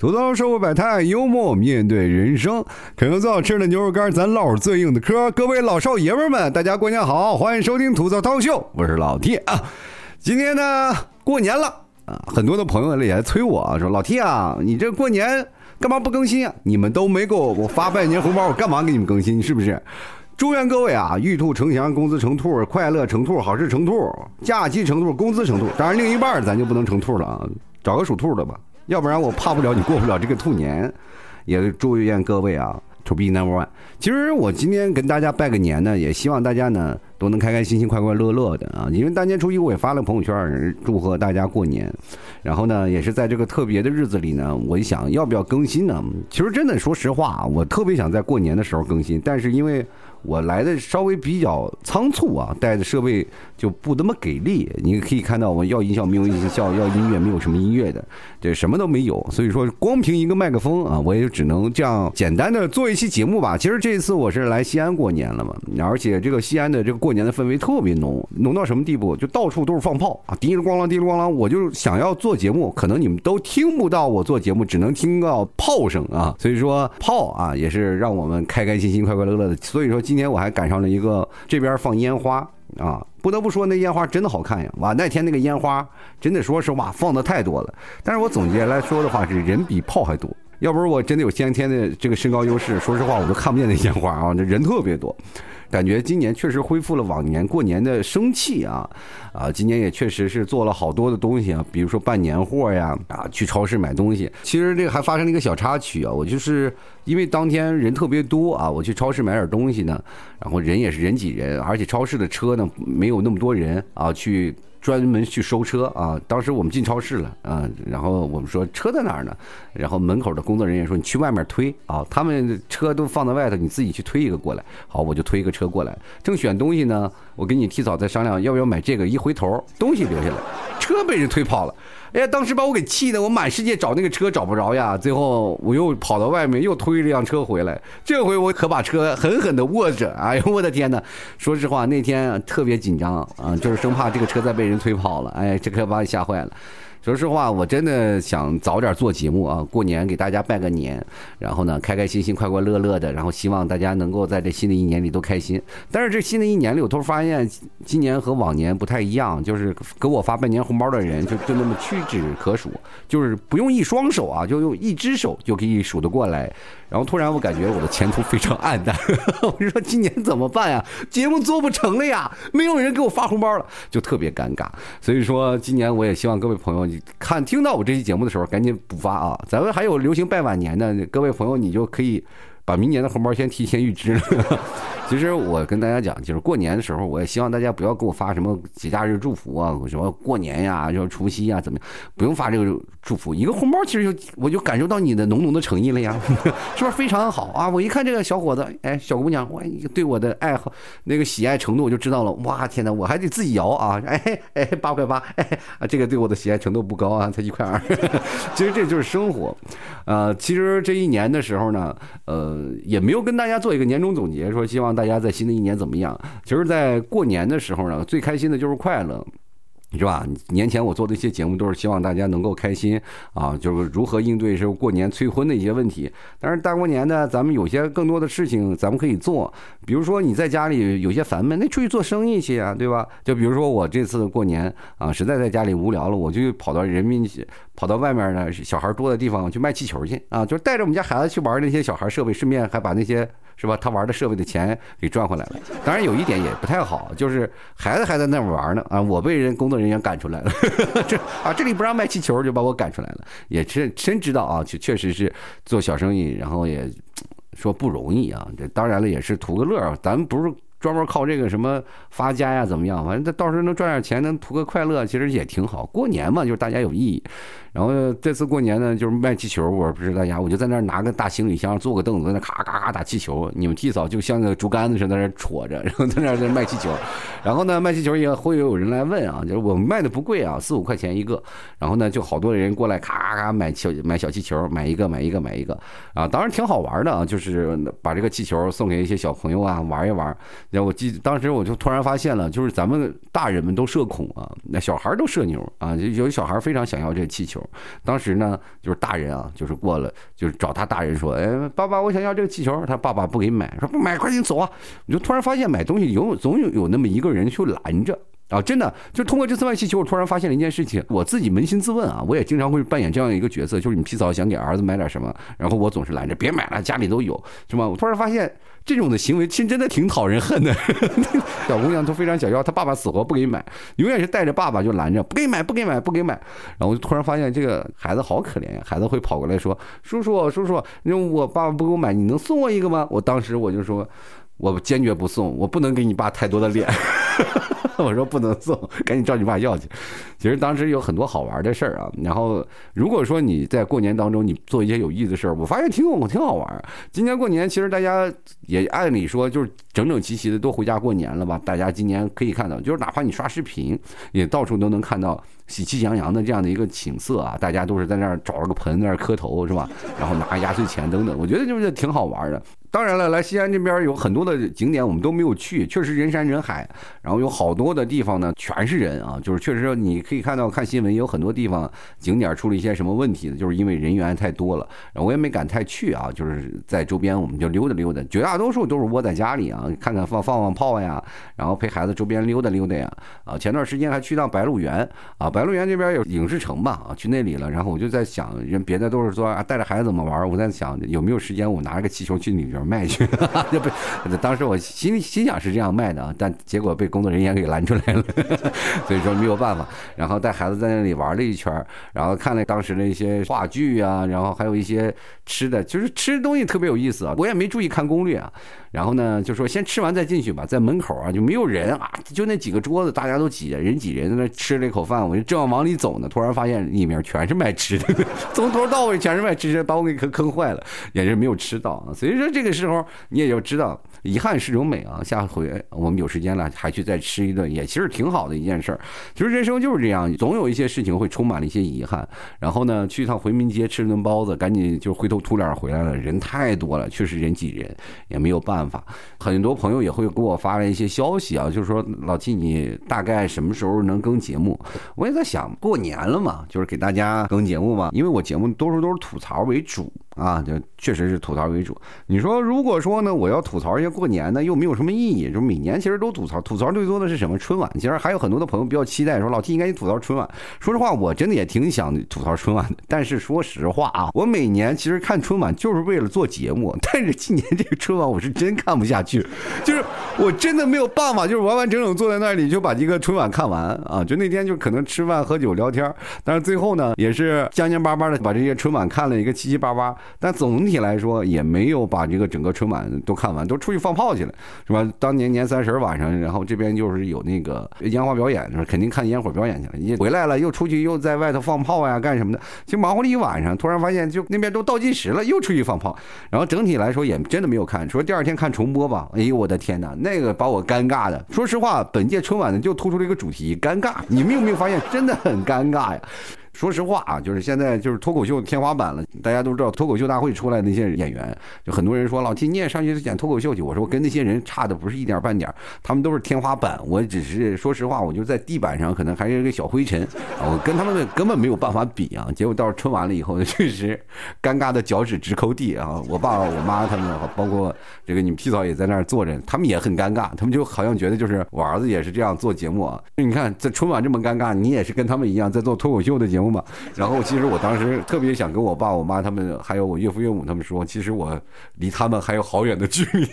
吐槽社会百态，幽默面对人生，啃个最好吃的牛肉干，咱唠最硬的嗑。各位老少爷们们，大家过年好，欢迎收听吐槽涛秀，我是老 T 啊。今天呢，过年了啊，很多的朋友也来催我说，老 T 啊，你这过年干嘛不更新啊？你们都没给我我发拜年红包，我干嘛给你们更新？是不是？祝愿各位啊，玉兔成祥，工资成兔，快乐成兔，好事成兔，假期成兔，工资成兔。当然，另一半咱就不能成兔了啊，找个属兔的吧。要不然我怕不了你过不了这个兔年，也祝愿各位啊，to be number one。其实我今天跟大家拜个年呢，也希望大家呢都能开开心心、快快乐乐的啊。因为大年初一我也发了朋友圈，祝贺大家过年。然后呢，也是在这个特别的日子里呢，我想要不要更新呢？其实真的说实话，我特别想在过年的时候更新，但是因为。我来的稍微比较仓促啊，带的设备就不那么给力。你可以看到，我要音效没有音效，要音乐没有什么音乐的，这什么都没有。所以说，光凭一个麦克风啊，我也只能这样简单的做一期节目吧。其实这一次我是来西安过年了嘛，而且这个西安的这个过年的氛围特别浓，浓到什么地步？就到处都是放炮啊，滴了咣啷，滴了咣啷。我就想要做节目，可能你们都听不到我做节目，只能听到炮声啊。所以说，炮啊也是让我们开开心心、快快乐乐的。所以说。今天我还赶上了一个这边放烟花啊，不得不说那烟花真的好看呀！哇，那天那个烟花真的说实话放的太多了。但是我总结来说的话是人比炮还多，要不是我真的有先天的这个身高优势，说实话我都看不见那烟花啊，那人特别多。感觉今年确实恢复了往年过年的生气啊，啊，今年也确实是做了好多的东西啊，比如说办年货呀，啊，去超市买东西。其实这个还发生了一个小插曲啊，我就是因为当天人特别多啊，我去超市买点东西呢，然后人也是人挤人，而且超市的车呢没有那么多人啊去。专门去收车啊！当时我们进超市了啊，然后我们说车在哪儿呢？然后门口的工作人员说你去外面推啊，他们车都放在外头，你自己去推一个过来。好，我就推一个车过来，正选东西呢，我跟你提早再商量要不要买这个，一回头东西留下来，车被人推跑了。哎呀，当时把我给气的，我满世界找那个车找不着呀。最后我又跑到外面又推了辆车回来，这回我可把车狠狠的握着。哎呦我的天哪！说实话那天特别紧张啊，就是生怕这个车再被人推跑了。哎，这可把你吓坏了。说实话，我真的想早点做节目啊，过年给大家拜个年，然后呢，开开心心、快快乐乐的，然后希望大家能够在这新的一年里都开心。但是这新的一年里，我突然发现今年和往年不太一样，就是给我发拜年红包的人就就那么屈指可数，就是不用一双手啊，就用一只手就可以数得过来。然后突然我感觉我的前途非常暗淡，我就说今年怎么办呀？节目做不成了呀，没有人给我发红包了，就特别尴尬。所以说今年我也希望各位朋友，你看听到我这期节目的时候，赶紧补发啊！咱们还有流行拜晚年的各位朋友，你就可以把明年的红包先提前预支了。其实我跟大家讲，就是过年的时候，我也希望大家不要给我发什么节假日祝福啊，什么过年呀，就除夕呀，怎么样？不用发这个祝福，一个红包，其实就我就感受到你的浓浓的诚意了呀，是不是非常好啊？我一看这个小伙子，哎，小姑娘，我，对我的爱好那个喜爱程度，我就知道了。哇，天哪，我还得自己摇啊！哎哎，八块八，哎啊，这个对我的喜爱程度不高啊，才一块二。其实这就是生活，呃，其实这一年的时候呢，呃，也没有跟大家做一个年终总结，说希望。大家在新的一年怎么样？其实，在过年的时候呢，最开心的就是快乐。是吧？年前我做的一些节目都是希望大家能够开心啊，就是如何应对是过年催婚的一些问题。但是大过年的，咱们有些更多的事情咱们可以做，比如说你在家里有些烦闷，那出去做生意去啊，对吧？就比如说我这次过年啊，实在在家里无聊了，我就跑到人民跑到外面呢小孩多的地方去卖气球去啊，就是带着我们家孩子去玩那些小孩设备，顺便还把那些是吧他玩的设备的钱给赚回来了。当然有一点也不太好，就是孩子还在那玩呢啊，我被人工作。人员赶出来了，这啊这里不让卖气球，就把我赶出来了。也真真知道啊，确确实是做小生意，然后也说不容易啊。这当然了，也是图个乐咱不是。专门靠这个什么发家呀，怎么样？反正他到时候能赚点钱，能图个快乐，其实也挺好。过年嘛，就是大家有意义。然后这次过年呢，就是卖气球，我不是大家，我就在那拿个大行李箱，坐个凳子，在那咔咔咔打气球。你们替嫂就像个竹竿子似的在那戳着，然后在那在卖气球。然后呢，卖气球也会有人来问啊，就是我卖的不贵啊，四五块钱一个。然后呢，就好多人过来咔咔咔买小买小气球，买一个买一个买一个啊，当然挺好玩的啊，就是把这个气球送给一些小朋友啊玩一玩。然后我记当时我就突然发现了，就是咱们大人们都社恐啊，那小孩都社牛啊，有小孩非常想要这个气球。当时呢，就是大人啊，就是过了，就是找他大人说，哎，爸爸，我想要这个气球。他爸爸不给买，说不买，快点走啊！我就突然发现买东西有总有有那么一个人去拦着。啊，真的，就通过这次卖气球，我突然发现了一件事情，我自己扪心自问啊，我也经常会扮演这样一个角色，就是你皮草想给儿子买点什么，然后我总是拦着，别买了，家里都有，是吧？我突然发现这种的行为，其实真的挺讨人恨的。小姑娘都非常想要，她爸爸死活不给买，永远是带着爸爸就拦着，不给买，不给买，不给买。然后我就突然发现这个孩子好可怜呀，孩子会跑过来说：“叔叔，叔叔，那我爸爸不给我买，你能送我一个吗？”我当时我就说。我坚决不送，我不能给你爸太多的脸。我说不能送，赶紧找你爸要去。其实当时有很多好玩的事儿啊。然后如果说你在过年当中你做一些有意思的事儿，我发现挺我挺好玩。今年过年其实大家也按理说就是整整齐齐的都回家过年了吧？大家今年可以看到，就是哪怕你刷视频，也到处都能看到喜气洋洋的这样的一个景色啊。大家都是在那儿找了个盆在那儿磕头是吧？然后拿压岁钱等等，我觉得就是挺好玩的。当然了，来西安这边有很多的景点，我们都没有去，确实人山人海，然后有好多的地方呢，全是人啊，就是确实你可以看到看新闻，有很多地方景点出了一些什么问题呢？就是因为人员太多了，然后我也没敢太去啊，就是在周边我们就溜达溜达，绝大多数都是窝在家里啊，看看放放放炮呀，然后陪孩子周边溜达溜达呀，啊，前段时间还去趟白鹿原啊，白鹿原这边有影视城吧，啊，去那里了，然后我就在想，人别的都是说啊带着孩子怎么玩，我在想有没有时间我拿着个气球去里边。卖去，不，当时我心心想是这样卖的，但结果被工作人员给拦出来了，所以说没有办法。然后带孩子在那里玩了一圈，然后看了当时的一些话剧啊，然后还有一些吃的，就是吃的东西特别有意思啊。我也没注意看攻略啊。然后呢，就说先吃完再进去吧，在门口啊就没有人啊，就那几个桌子，大家都挤人挤人，在那吃了一口饭，我就正要往里走呢，突然发现里面全是卖吃的，从头到尾全是卖吃的，把我给坑坑坏了，也是没有吃到啊。所以说这个时候你也就知道。遗憾是种美啊！下回我们有时间了，还去再吃一顿，也其实挺好的一件事儿。其实人生就是这样，总有一些事情会充满了一些遗憾。然后呢，去一趟回民街吃了顿包子，赶紧就灰头土脸回来了。人太多了，确实人挤人，也没有办办法。很多朋友也会给我发了一些消息啊，就是说老季，你大概什么时候能更节目？我也在想，过年了嘛，就是给大家更节目嘛，因为我节目多数都是吐槽为主。啊，就确实是吐槽为主。你说，如果说呢，我要吐槽一下过年呢，又没有什么意义。就每年其实都吐槽，吐槽最多的是什么？春晚。其实还有很多的朋友比较期待，说老 T 应该吐槽春晚。说实话，我真的也挺想吐槽春晚的。但是说实话啊，我每年其实看春晚就是为了做节目。但是今年这个春晚我是真看不下去，就是我真的没有办法，就是完完整整坐在那里就把这个春晚看完啊。就那天就可能吃饭喝酒聊天，但是最后呢，也是将将巴巴的把这些春晚看了一个七七八八。但总体来说也没有把这个整个春晚都看完，都出去放炮去了，是吧？当年年三十晚上，然后这边就是有那个烟花表演，是肯定看烟火表演去了。一回来了，又出去又在外头放炮呀，干什么的？就忙活了一晚上，突然发现就那边都倒计时了，又出去放炮。然后整体来说也真的没有看，说第二天看重播吧。哎呦我的天哪，那个把我尴尬的。说实话，本届春晚呢就突出了一个主题，尴尬。你们有没有发现，真的很尴尬呀？说实话啊，就是现在就是脱口秀天花板了。大家都知道脱口秀大会出来那些演员，就很多人说老七你也上去演脱口秀去。我说我跟那些人差的不是一点半点，他们都是天花板，我只是说实话，我就在地板上可能还是一个小灰尘，我跟他们根本没有办法比啊。结果到春晚了以后，确实尴尬的脚趾直抠地啊。我爸我妈他们，包括这个你们皮嫂也在那儿坐着，他们也很尴尬，他们就好像觉得就是我儿子也是这样做节目啊。你看在春晚这么尴尬，你也是跟他们一样在做脱口秀的节目。然后其实我当时特别想跟我爸、我妈他们，还有我岳父岳母他们说，其实我离他们还有好远的距离。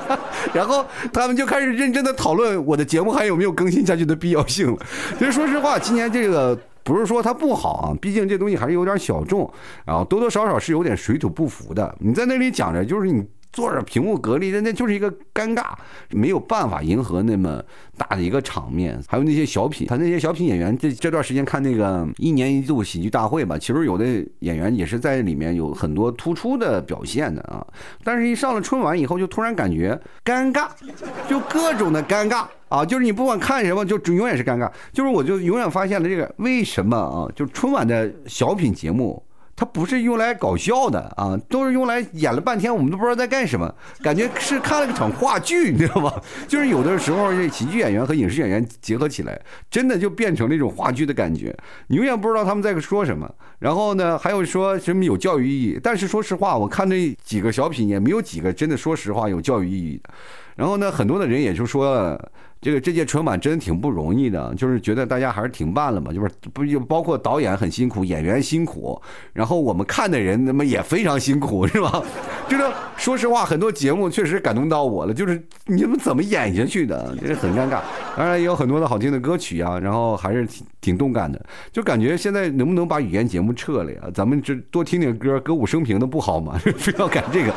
然后他们就开始认真的讨论我的节目还有没有更新下去的必要性了。其实说实话，今年这个不是说它不好啊，毕竟这东西还是有点小众，然后多多少少是有点水土不服的。你在那里讲着，就是你。坐着屏幕隔离的，那就是一个尴尬，没有办法迎合那么大的一个场面。还有那些小品，他那些小品演员，这这段时间看那个一年一度喜剧大会吧，其实有的演员也是在里面有很多突出的表现的啊。但是，一上了春晚以后，就突然感觉尴尬，就各种的尴尬啊，就是你不管看什么，就永远是尴尬。就是我就永远发现了这个为什么啊？就春晚的小品节目。它不是用来搞笑的啊，都是用来演了半天，我们都不知道在干什么，感觉是看了个场话剧，你知道吗？就是有的时候这喜剧演员和影视演员结合起来，真的就变成那种话剧的感觉，你永远不知道他们在说什么。然后呢，还有说什么有教育意义，但是说实话，我看这几个小品也没有几个真的说实话有教育意义的。然后呢，很多的人也就说。这个这届春晚真的挺不容易的，就是觉得大家还是挺慢了嘛，就是不就包括导演很辛苦，演员辛苦，然后我们看的人那么也非常辛苦，是吧？就是说实话，很多节目确实感动到我了，就是你们怎么演下去的，这是很尴尬。当然也有很多的好听的歌曲啊，然后还是挺挺动感的，就感觉现在能不能把语言节目撤了呀？咱们这多听点歌，歌舞升平的不好吗？非要改这个。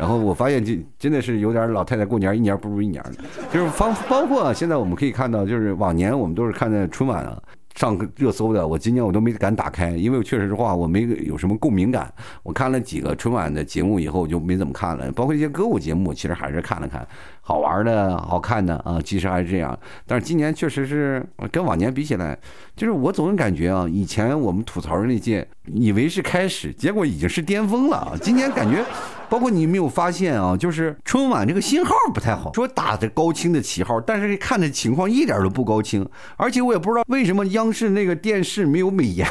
然后我发现这真的是有点老太太过年一年不如一年的，就是包包括现在我们可以看到，就是往年我们都是看的春晚啊。上热搜的，我今年我都没敢打开，因为确实话我没有什么共鸣感。我看了几个春晚的节目以后，我就没怎么看了。包括一些歌舞节目，其实还是看了看，好玩的、好看的啊，其实还是这样。但是今年确实是跟往年比起来，就是我总感觉啊，以前我们吐槽的那届，以为是开始，结果已经是巅峰了啊。今年感觉。包括你没有发现啊，就是春晚这个信号不太好，说打着高清的旗号，但是看的情况一点都不高清，而且我也不知道为什么央视那个电视没有美颜，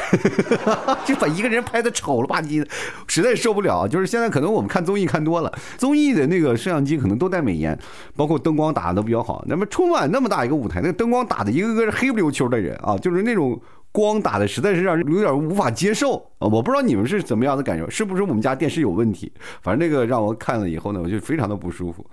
就把一个人拍的丑了吧唧的，实在受不了。就是现在可能我们看综艺看多了，综艺的那个摄像机可能都带美颜，包括灯光打的都比较好。那么春晚那么大一个舞台，那灯光打的一个个是黑不溜秋的人啊，就是那种。光打的实在是让人有点无法接受我不知道你们是怎么样的感受，是不是我们家电视有问题？反正那个让我看了以后呢，我就非常的不舒服。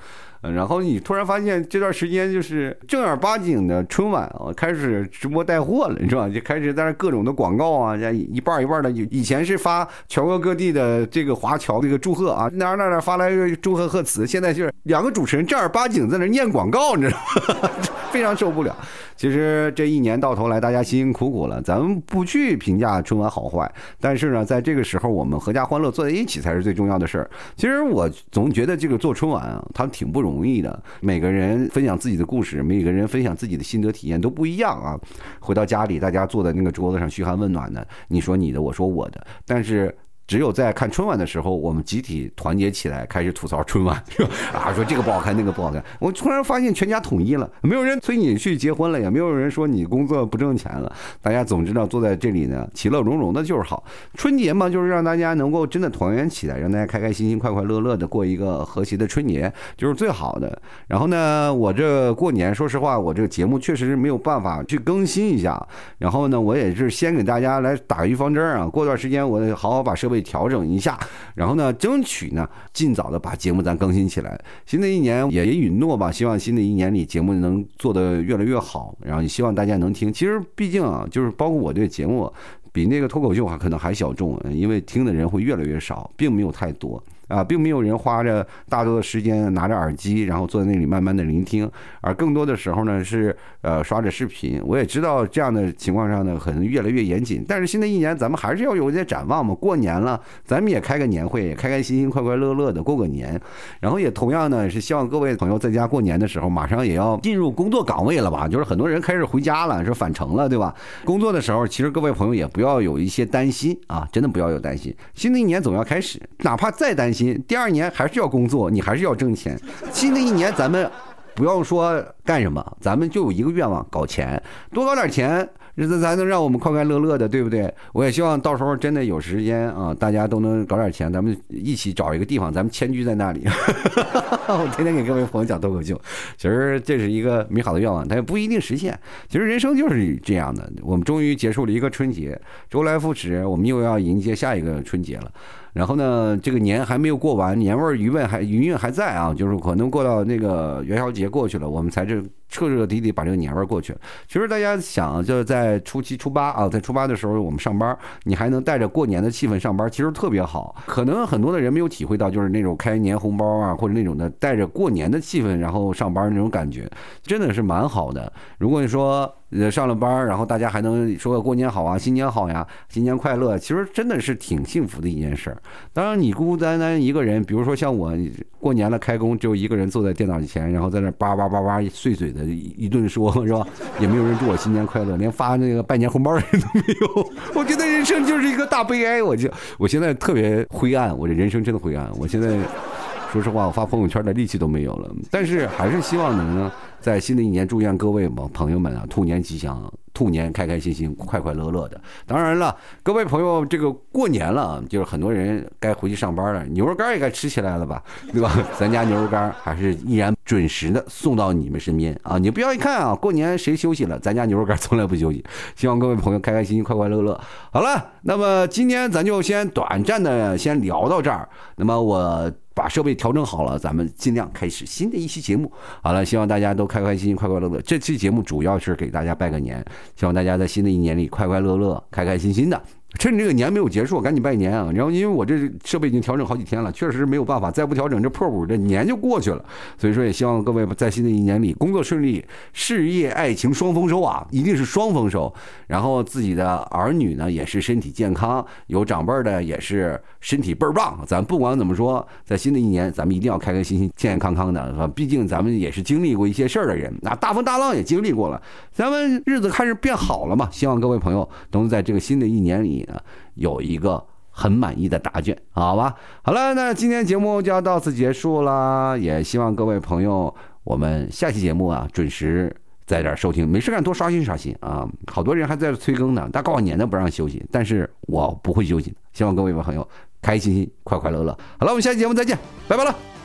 然后你突然发现这段时间就是正儿八经的春晚啊，开始直播带货了，你知道吧？就开始在那各种的广告啊，一半一半的。以前是发全国各地的这个华侨这个祝贺啊，哪哪哪发来祝贺贺词，现在就是两个主持人正儿八经在那念广告，你知道吗？非常受不了。其实这一年到头来，大家辛辛苦苦了，咱们不去评价春晚好坏，但是呢，在这个时候，我们阖家欢乐坐在一起才是最重要的事儿。其实我总觉得这个做春晚啊，他挺不容易的。每个人分享自己的故事，每个人分享自己的心得体验都不一样啊。回到家里，大家坐在那个桌子上嘘寒问暖的，你说你的，我说我的，但是。只有在看春晚的时候，我们集体团结起来，开始吐槽春晚，啊，说这个不好看，那个不好看。我突然发现全家统一了，没有人催你去结婚了，也没有人说你工作不挣钱了。大家总知道坐在这里呢，其乐融融的就是好。春节嘛，就是让大家能够真的团圆起来，让大家开开心心、快快乐乐的过一个和谐的春节，就是最好的。然后呢，我这过年，说实话，我这个节目确实是没有办法去更新一下。然后呢，我也是先给大家来打预防针啊，过段时间我得好好把设备。调整一下，然后呢，争取呢，尽早的把节目咱更新起来。新的一年也允诺吧，希望新的一年里节目能做得越来越好，然后也希望大家能听。其实毕竟啊，就是包括我这个节目，比那个脱口秀还可能还小众，因为听的人会越来越少，并没有太多。啊，并没有人花着大多的时间拿着耳机，然后坐在那里慢慢的聆听，而更多的时候呢是呃刷着视频。我也知道这样的情况上呢，可能越来越严谨。但是新的一年咱们还是要有一些展望嘛。过年了，咱们也开个年会，开开心心、快快乐乐的过个年。然后也同样呢是希望各位朋友在家过年的时候，马上也要进入工作岗位了吧？就是很多人开始回家了，是返程了，对吧？工作的时候，其实各位朋友也不要有一些担心啊，真的不要有担心。新的一年总要开始，哪怕再担心。第二年还是要工作，你还是要挣钱。新的一年咱们不要说干什么，咱们就有一个愿望，搞钱，多搞点钱。日子才能让我们快快乐乐的，对不对？我也希望到时候真的有时间啊，大家都能搞点钱，咱们一起找一个地方，咱们迁居在那里。我天天给各位朋友讲脱口秀，其实这是一个美好的愿望，但也不一定实现。其实人生就是这样的，我们终于结束了一个春节，周来复始，我们又要迎接下一个春节了。然后呢，这个年还没有过完，年味儿余味还余韵还在啊，就是可能过到那个元宵节过去了，我们才这。彻彻底底把这个年味儿过去。其实大家想，就是在初七、初八啊，在初八的时候我们上班，你还能带着过年的气氛上班，其实特别好。可能很多的人没有体会到，就是那种开年红包啊，或者那种的带着过年的气氛然后上班那种感觉，真的是蛮好的。如果你说呃，上了班，然后大家还能说个过年好啊，新年好呀，新年快乐，其实真的是挺幸福的一件事儿。当然，你孤孤单单一个人，比如说像我过年了开工，只有一个人坐在电脑前，然后在那叭叭叭叭碎嘴的一顿说，是吧？也没有人祝我新年快乐，连发那个拜年红包的人都没有。我觉得人生就是一个大悲哀，我就我现在特别灰暗，我这人生真的灰暗。我现在说实话，我发朋友圈的力气都没有了，但是还是希望能在新的一年祝愿各位朋朋友们啊，兔年吉祥，兔年开开心心，快快乐乐的。当然了，各位朋友，这个过年了，就是很多人该回去上班了，牛肉干也该吃起来了吧，对吧？咱家牛肉干还是依然准时的送到你们身边啊！你不要一看啊，过年谁休息了？咱家牛肉干从来不休息。希望各位朋友开开心心，快快乐乐。好了，那么今天咱就先短暂的先聊到这儿。那么我。把设备调整好了，咱们尽量开始新的一期节目。好了，希望大家都开开心心、快快乐乐。这期节目主要是给大家拜个年，希望大家在新的一年里快快乐乐、开开心心的。趁这个年没有结束，赶紧拜年啊！然后因为我这设备已经调整好几天了，确实没有办法，再不调整这破五，这年就过去了。所以说，也希望各位在新的一年里工作顺利，事业爱情双丰收啊，一定是双丰收。然后自己的儿女呢也是身体健康，有长辈的也是身体倍儿棒。咱不管怎么说，在新的一年，咱们一定要开开心心、健健康康的，毕竟咱们也是经历过一些事儿的人，那大风大浪也经历过了，咱们日子开始变好了嘛。希望各位朋友都能在这个新的一年里。你呢有一个很满意的答卷，好吧？好了，那今天节目就要到此结束了，也希望各位朋友，我们下期节目啊准时在这儿收听，没事干多刷新刷新啊！好多人还在这催更呢，大过年的不让休息，但是我不会休息，希望各位朋友开心心、快快乐乐。好了，我们下期节目再见，拜拜了。